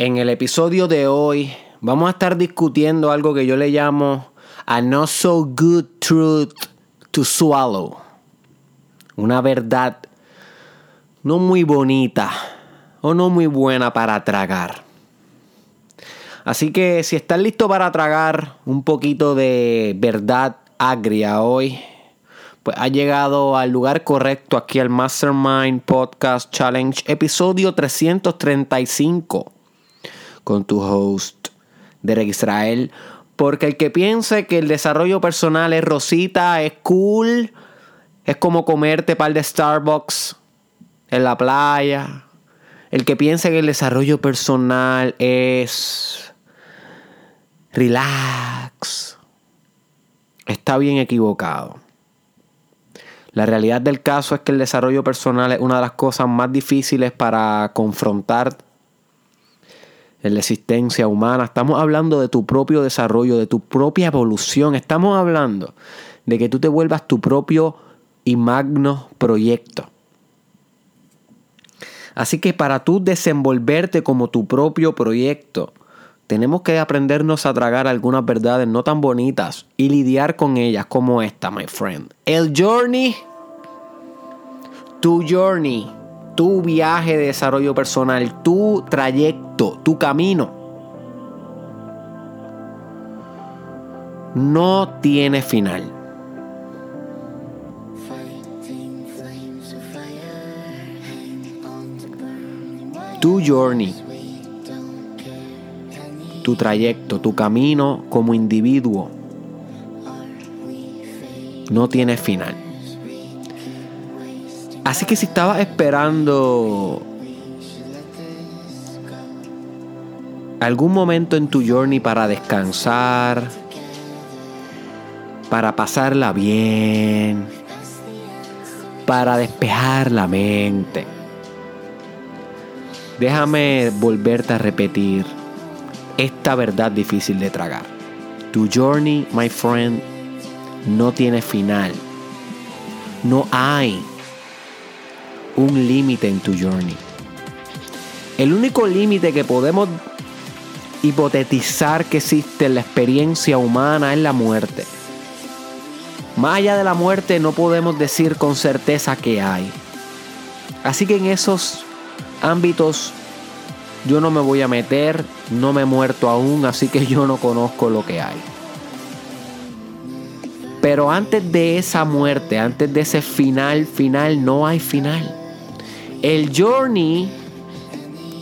En el episodio de hoy vamos a estar discutiendo algo que yo le llamo a not so good truth to swallow. Una verdad no muy bonita o no muy buena para tragar. Así que si estás listo para tragar un poquito de verdad agria hoy, pues ha llegado al lugar correcto aquí al Mastermind Podcast Challenge, episodio 335 con tu host, Derek Israel. Porque el que piense que el desarrollo personal es rosita, es cool, es como comerte par de Starbucks en la playa. El que piense que el desarrollo personal es relax, está bien equivocado. La realidad del caso es que el desarrollo personal es una de las cosas más difíciles para confrontar en la existencia humana. Estamos hablando de tu propio desarrollo, de tu propia evolución. Estamos hablando de que tú te vuelvas tu propio y magno proyecto. Así que para tú desenvolverte como tu propio proyecto, tenemos que aprendernos a tragar algunas verdades no tan bonitas y lidiar con ellas como esta, my friend. El journey, tu journey tu viaje de desarrollo personal, tu trayecto, tu camino, no tiene final. Tu journey, tu trayecto, tu camino como individuo no tiene final. Así que si estabas esperando algún momento en tu journey para descansar, para pasarla bien, para despejar la mente, déjame volverte a repetir esta verdad difícil de tragar. Tu journey, my friend, no tiene final. No hay un límite en tu journey. El único límite que podemos hipotetizar que existe en la experiencia humana es la muerte. Más allá de la muerte no podemos decir con certeza que hay. Así que en esos ámbitos yo no me voy a meter, no me he muerto aún, así que yo no conozco lo que hay. Pero antes de esa muerte, antes de ese final final, no hay final. El journey,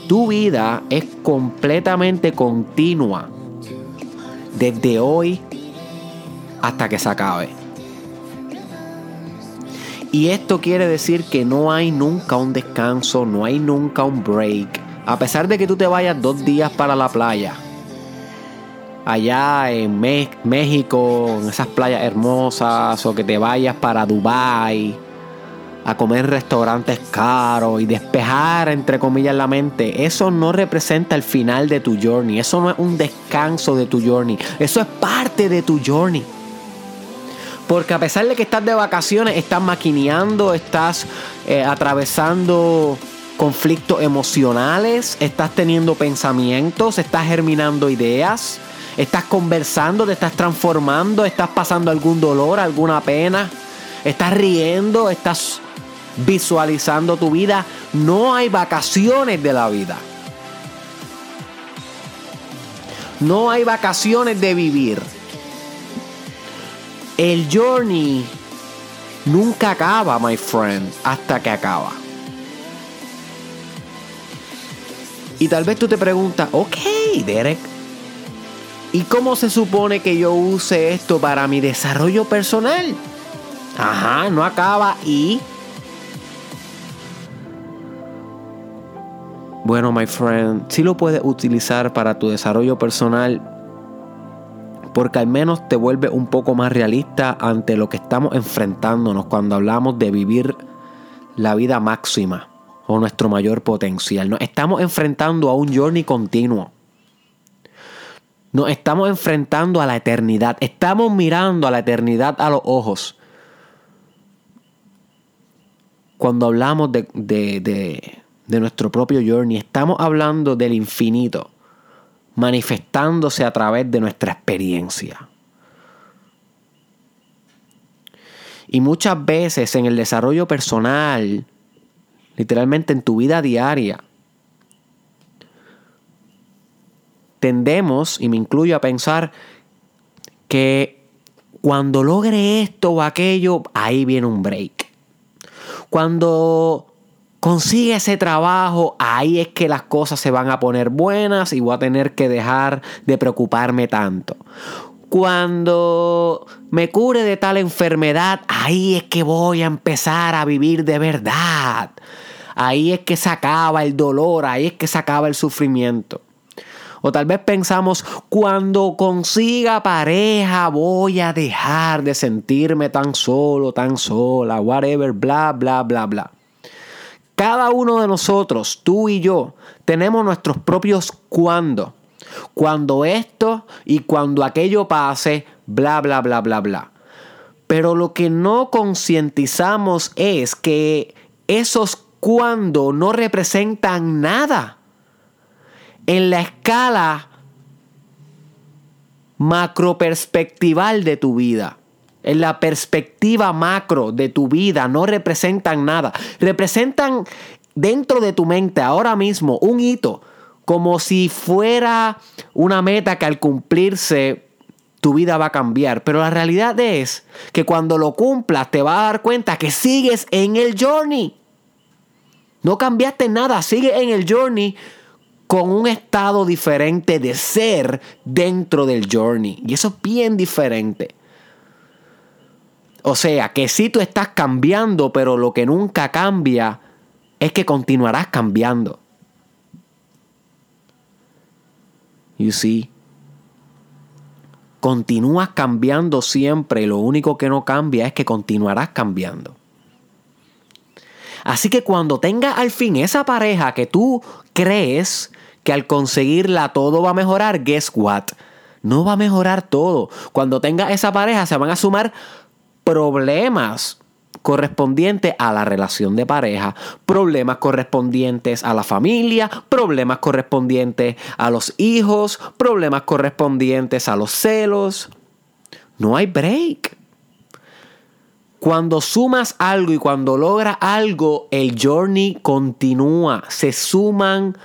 tu vida es completamente continua. Desde hoy hasta que se acabe. Y esto quiere decir que no hay nunca un descanso, no hay nunca un break. A pesar de que tú te vayas dos días para la playa, allá en México, en esas playas hermosas, o que te vayas para Dubai a comer en restaurantes caros y despejar, entre comillas, la mente, eso no representa el final de tu journey. Eso no es un descanso de tu journey. Eso es parte de tu journey. Porque a pesar de que estás de vacaciones, estás maquineando, estás eh, atravesando conflictos emocionales, estás teniendo pensamientos, estás germinando ideas, estás conversando, te estás transformando, estás pasando algún dolor, alguna pena, estás riendo, estás visualizando tu vida. No hay vacaciones de la vida. No hay vacaciones de vivir. El journey nunca acaba, my friend, hasta que acaba. Y tal vez tú te preguntas, ok, Derek, ¿y cómo se supone que yo use esto para mi desarrollo personal? Ajá, no acaba y Bueno, my friend, sí lo puedes utilizar para tu desarrollo personal porque al menos te vuelve un poco más realista ante lo que estamos enfrentándonos cuando hablamos de vivir la vida máxima o nuestro mayor potencial. Nos estamos enfrentando a un journey continuo. Nos estamos enfrentando a la eternidad. Estamos mirando a la eternidad a los ojos. Cuando hablamos de de nuestro propio journey. Estamos hablando del infinito manifestándose a través de nuestra experiencia. Y muchas veces en el desarrollo personal, literalmente en tu vida diaria, tendemos, y me incluyo a pensar, que cuando logre esto o aquello, ahí viene un break. Cuando consigue ese trabajo, ahí es que las cosas se van a poner buenas y voy a tener que dejar de preocuparme tanto. Cuando me cure de tal enfermedad, ahí es que voy a empezar a vivir de verdad. Ahí es que se acaba el dolor, ahí es que se acaba el sufrimiento. O tal vez pensamos, cuando consiga pareja voy a dejar de sentirme tan solo, tan sola, whatever, bla, bla, bla, bla. Cada uno de nosotros, tú y yo, tenemos nuestros propios cuando. Cuando esto y cuando aquello pase, bla, bla, bla, bla, bla. Pero lo que no concientizamos es que esos cuando no representan nada. En la escala macro perspectival de tu vida en la perspectiva macro de tu vida no representan nada. Representan dentro de tu mente ahora mismo un hito, como si fuera una meta que al cumplirse tu vida va a cambiar. Pero la realidad es que cuando lo cumplas te vas a dar cuenta que sigues en el journey. No cambiaste nada, sigues en el journey con un estado diferente de ser dentro del journey. Y eso es bien diferente. O sea, que si tú estás cambiando, pero lo que nunca cambia es que continuarás cambiando. You see? Continúas cambiando siempre lo único que no cambia es que continuarás cambiando. Así que cuando tengas al fin esa pareja que tú crees que al conseguirla todo va a mejorar, guess what? No va a mejorar todo. Cuando tengas esa pareja se van a sumar problemas correspondientes a la relación de pareja, problemas correspondientes a la familia, problemas correspondientes a los hijos, problemas correspondientes a los celos. No hay break. Cuando sumas algo y cuando logras algo, el journey continúa. Se suman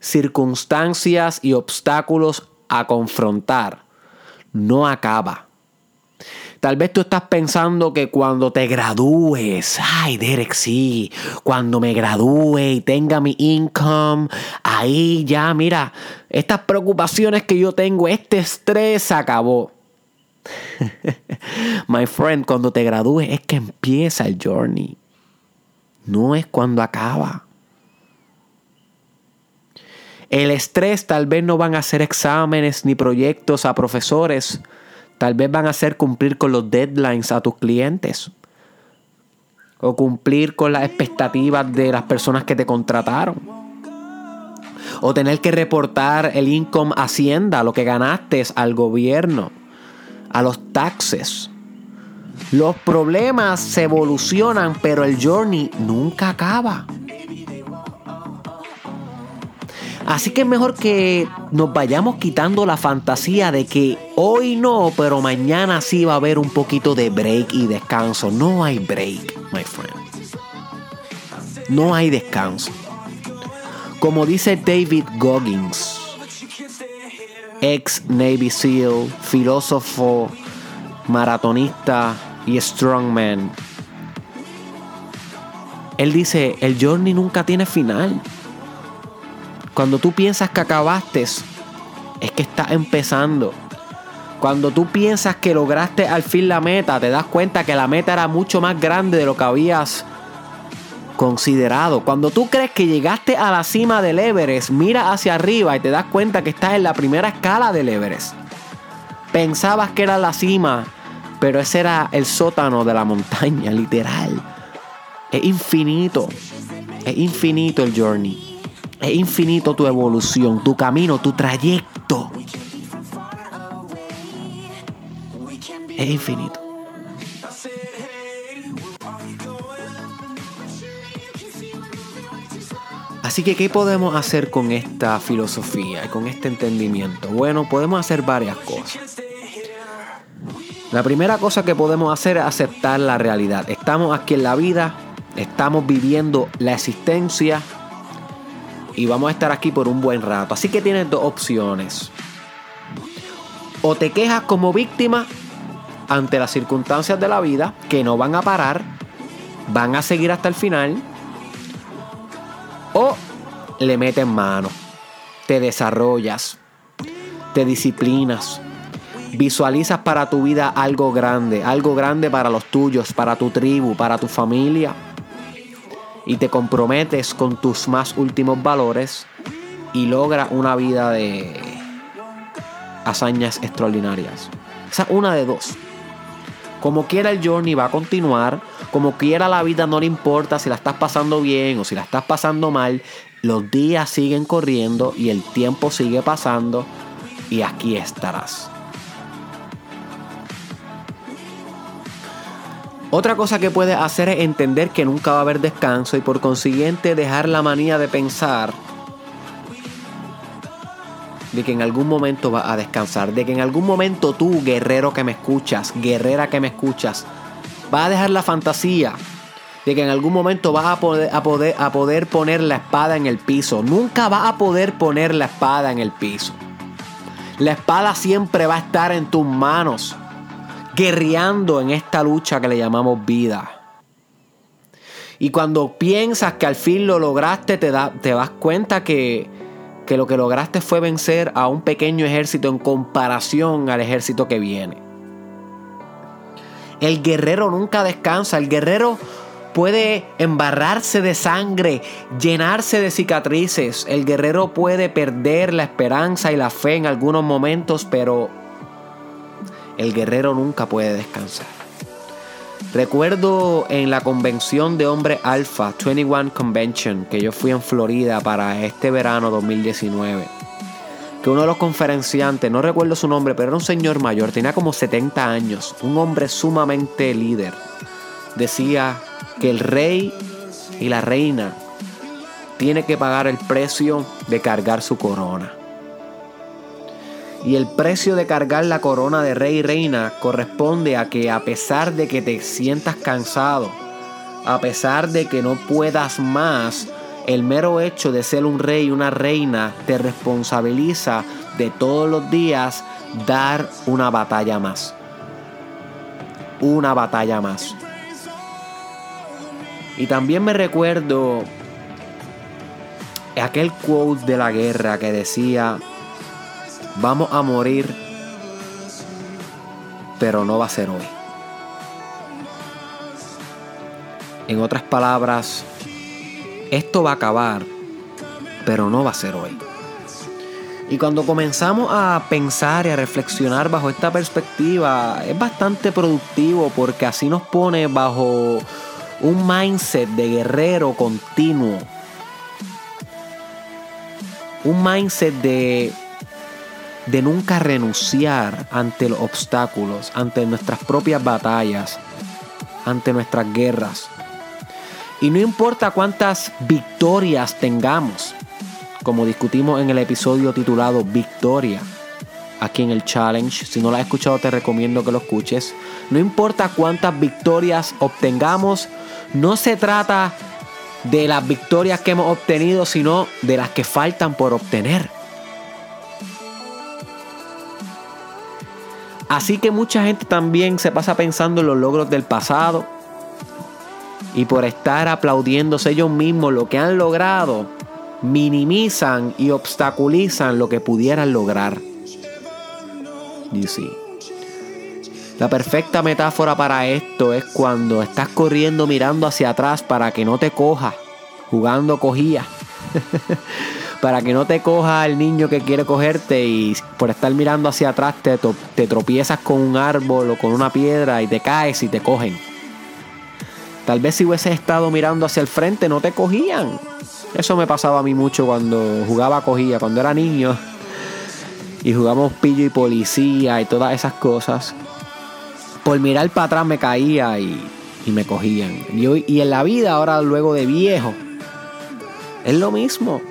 circunstancias y obstáculos a confrontar. No acaba. Tal vez tú estás pensando que cuando te gradúes, ay Derek, sí, cuando me gradúe y tenga mi income, ahí ya, mira, estas preocupaciones que yo tengo, este estrés acabó. My friend, cuando te gradúes es que empieza el journey. No es cuando acaba. El estrés tal vez no van a hacer exámenes ni proyectos a profesores Tal vez van a ser cumplir con los deadlines a tus clientes. O cumplir con las expectativas de las personas que te contrataron. O tener que reportar el income Hacienda, lo que ganaste al gobierno, a los taxes. Los problemas se evolucionan, pero el journey nunca acaba. Así que es mejor que nos vayamos quitando la fantasía de que hoy no, pero mañana sí va a haber un poquito de break y descanso. No hay break, my friend. No hay descanso. Como dice David Goggins, ex Navy SEAL, filósofo, maratonista y strongman. Él dice, el journey nunca tiene final. Cuando tú piensas que acabaste, es que estás empezando. Cuando tú piensas que lograste al fin la meta, te das cuenta que la meta era mucho más grande de lo que habías considerado. Cuando tú crees que llegaste a la cima del Everest, mira hacia arriba y te das cuenta que estás en la primera escala del Everest. Pensabas que era la cima, pero ese era el sótano de la montaña, literal. Es infinito. Es infinito el journey. Es infinito tu evolución, tu camino, tu trayecto. Es infinito. Así que, ¿qué podemos hacer con esta filosofía y con este entendimiento? Bueno, podemos hacer varias cosas. La primera cosa que podemos hacer es aceptar la realidad. Estamos aquí en la vida, estamos viviendo la existencia y vamos a estar aquí por un buen rato. Así que tienes dos opciones. O te quejas como víctima ante las circunstancias de la vida que no van a parar, van a seguir hasta el final, o le metes mano, te desarrollas, te disciplinas, visualizas para tu vida algo grande, algo grande para los tuyos, para tu tribu, para tu familia, y te comprometes con tus más últimos valores y logras una vida de hazañas extraordinarias. Esa es una de dos. Como quiera el journey va a continuar, como quiera la vida no le importa si la estás pasando bien o si la estás pasando mal, los días siguen corriendo y el tiempo sigue pasando y aquí estarás. Otra cosa que puedes hacer es entender que nunca va a haber descanso y por consiguiente dejar la manía de pensar de que en algún momento vas a descansar, de que en algún momento tú, guerrero que me escuchas, guerrera que me escuchas, vas a dejar la fantasía de que en algún momento vas a poder, a poder, a poder poner la espada en el piso. Nunca vas a poder poner la espada en el piso. La espada siempre va a estar en tus manos, guerreando en esta lucha que le llamamos vida. Y cuando piensas que al fin lo lograste, te, te das cuenta que que lo que lograste fue vencer a un pequeño ejército en comparación al ejército que viene. El guerrero nunca descansa, el guerrero puede embarrarse de sangre, llenarse de cicatrices, el guerrero puede perder la esperanza y la fe en algunos momentos, pero el guerrero nunca puede descansar. Recuerdo en la convención de hombre alfa, 21 Convention, que yo fui en Florida para este verano 2019, que uno de los conferenciantes, no recuerdo su nombre, pero era un señor mayor, tenía como 70 años, un hombre sumamente líder, decía que el rey y la reina tiene que pagar el precio de cargar su corona. Y el precio de cargar la corona de rey y reina corresponde a que a pesar de que te sientas cansado, a pesar de que no puedas más, el mero hecho de ser un rey y una reina te responsabiliza de todos los días dar una batalla más. Una batalla más. Y también me recuerdo aquel quote de la guerra que decía, Vamos a morir, pero no va a ser hoy. En otras palabras, esto va a acabar, pero no va a ser hoy. Y cuando comenzamos a pensar y a reflexionar bajo esta perspectiva, es bastante productivo porque así nos pone bajo un mindset de guerrero continuo. Un mindset de de nunca renunciar ante los obstáculos, ante nuestras propias batallas, ante nuestras guerras. Y no importa cuántas victorias tengamos, como discutimos en el episodio titulado Victoria, aquí en el challenge, si no lo has escuchado te recomiendo que lo escuches. No importa cuántas victorias obtengamos, no se trata de las victorias que hemos obtenido, sino de las que faltan por obtener. Así que mucha gente también se pasa pensando en los logros del pasado. Y por estar aplaudiéndose ellos mismos lo que han logrado, minimizan y obstaculizan lo que pudieran lograr. Y sí. La perfecta metáfora para esto es cuando estás corriendo mirando hacia atrás para que no te coja, jugando cogía. para que no te coja el niño que quiere cogerte y por estar mirando hacia atrás te, te tropiezas con un árbol o con una piedra y te caes y te cogen. Tal vez si hubieses estado mirando hacia el frente no te cogían. Eso me pasaba a mí mucho cuando jugaba cogía, cuando era niño. Y jugamos pillo y policía y todas esas cosas. Por mirar para atrás me caía y, me cogían. Y, y en la vida ahora luego de viejo Es lo mismo.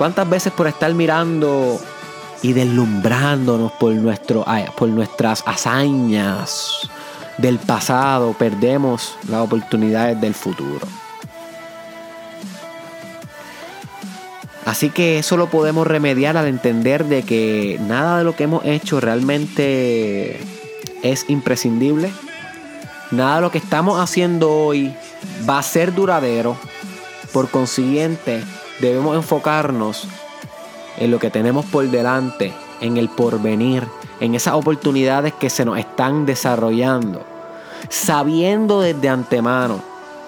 ¿Cuántas veces por estar mirando y deslumbrándonos por, nuestro, por nuestras hazañas del pasado perdemos las oportunidades del futuro? Así que eso lo podemos remediar al entender de que nada de lo que hemos hecho realmente es imprescindible. Nada de lo que estamos haciendo hoy va a ser duradero. Por consiguiente, debemos enfocarnos en lo que tenemos por delante, en el porvenir, en esas oportunidades que se nos están desarrollando, sabiendo desde antemano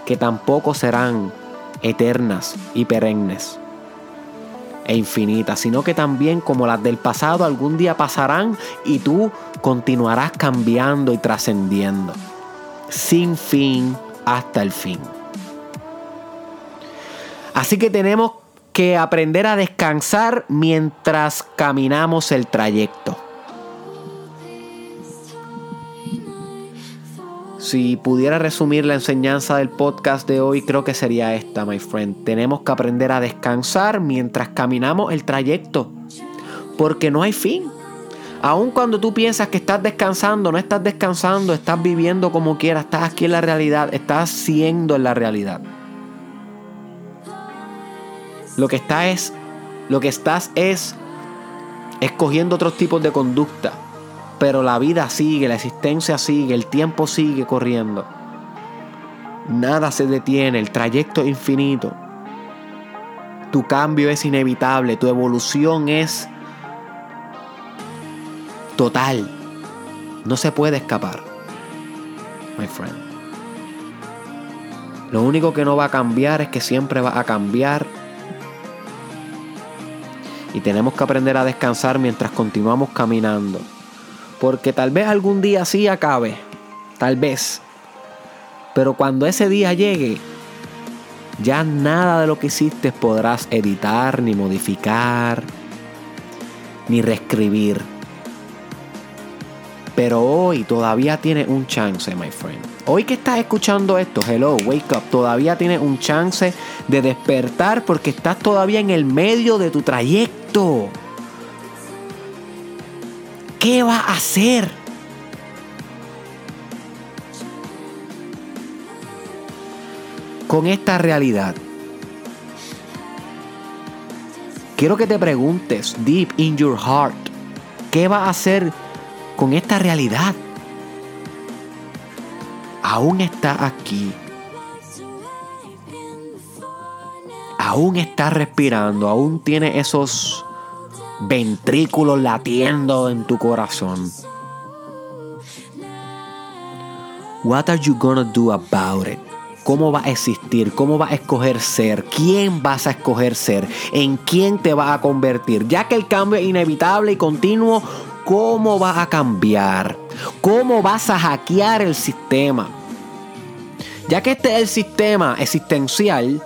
que tampoco serán eternas y perennes e infinitas, sino que también como las del pasado algún día pasarán y tú continuarás cambiando y trascendiendo, sin fin hasta el fin. Así que tenemos que aprender a descansar mientras caminamos el trayecto. Si pudiera resumir la enseñanza del podcast de hoy, creo que sería esta, my friend. Tenemos que aprender a descansar mientras caminamos el trayecto, porque no hay fin. Aun cuando tú piensas que estás descansando, no estás descansando, estás viviendo como quieras, estás aquí en la realidad, estás siendo en la realidad. Lo que estás es, lo que estás es escogiendo otros tipos de conducta pero la vida sigue, la existencia sigue, el tiempo sigue corriendo. Nada se detiene, el trayecto es infinito. Tu cambio es inevitable, tu evolución es total. No se puede escapar, my friend. Lo único que no va a cambiar es que siempre va a cambiar. Y tenemos que aprender a descansar mientras continuamos caminando. Porque tal vez algún día sí acabe. Tal vez. Pero cuando ese día llegue, ya nada de lo que hiciste podrás editar, ni modificar, ni reescribir. Pero hoy todavía tienes un chance, my friend. Hoy que estás escuchando esto, hello, wake up, todavía tienes un chance de despertar porque estás todavía en el medio de tu trayecto. ¿Qué va a hacer? Con esta realidad. Quiero que te preguntes, deep in your heart, ¿qué va a hacer con esta realidad? Aún está aquí. Aún está respirando, aún tiene esos ventrículos latiendo en tu corazón. What are you gonna do about it? ¿Cómo va a existir? ¿Cómo va a escoger ser? ¿Quién vas a escoger ser? ¿En quién te va a convertir? Ya que el cambio es inevitable y continuo, ¿cómo vas a cambiar? ¿Cómo vas a hackear el sistema? Ya que este es el sistema existencial,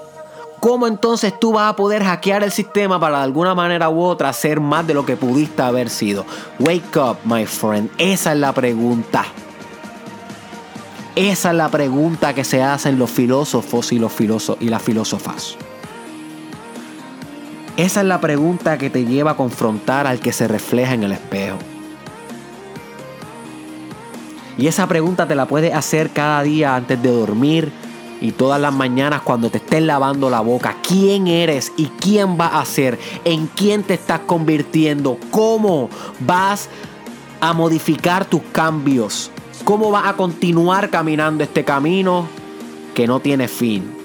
¿Cómo entonces tú vas a poder hackear el sistema para de alguna manera u otra ser más de lo que pudiste haber sido? Wake up, my friend. Esa es la pregunta. Esa es la pregunta que se hacen los filósofos y, los filósofos y las filósofas. Esa es la pregunta que te lleva a confrontar al que se refleja en el espejo. Y esa pregunta te la puedes hacer cada día antes de dormir, y todas las mañanas cuando te estés lavando la boca, quién eres y quién vas a ser, en quién te estás convirtiendo, cómo vas a modificar tus cambios, cómo vas a continuar caminando este camino que no tiene fin.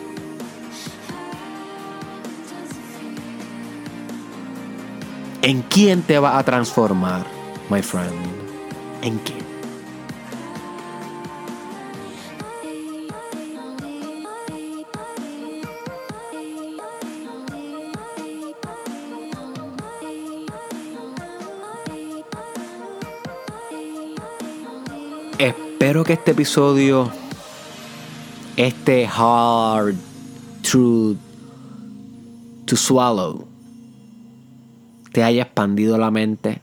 ¿En quién te vas a transformar, my friend? ¿En quién? Espero que este episodio, este hard truth to swallow, te haya expandido la mente.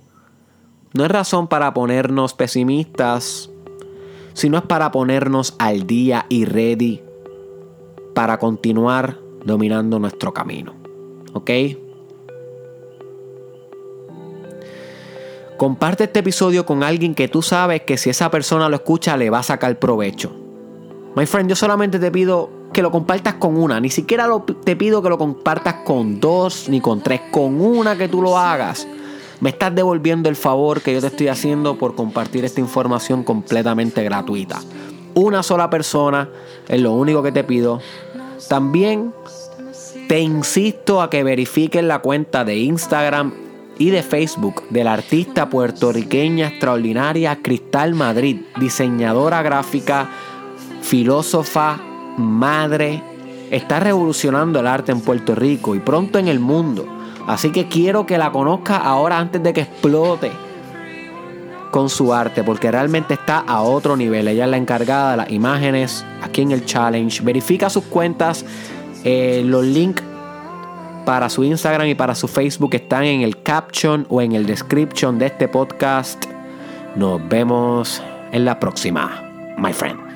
No es razón para ponernos pesimistas, sino es para ponernos al día y ready para continuar dominando nuestro camino. ¿Ok? Comparte este episodio con alguien que tú sabes que si esa persona lo escucha le va a sacar provecho. My friend, yo solamente te pido que lo compartas con una. Ni siquiera te pido que lo compartas con dos ni con tres. Con una que tú lo hagas. Me estás devolviendo el favor que yo te estoy haciendo por compartir esta información completamente gratuita. Una sola persona es lo único que te pido. También te insisto a que verifiques la cuenta de Instagram y de Facebook de la artista puertorriqueña extraordinaria Cristal Madrid, diseñadora gráfica, filósofa, madre. Está revolucionando el arte en Puerto Rico y pronto en el mundo. Así que quiero que la conozca ahora antes de que explote con su arte, porque realmente está a otro nivel. Ella es la encargada de las imágenes aquí en el challenge. Verifica sus cuentas. Eh, los links para su Instagram y para su Facebook están en el caption o en el description de este podcast. Nos vemos en la próxima, my friend.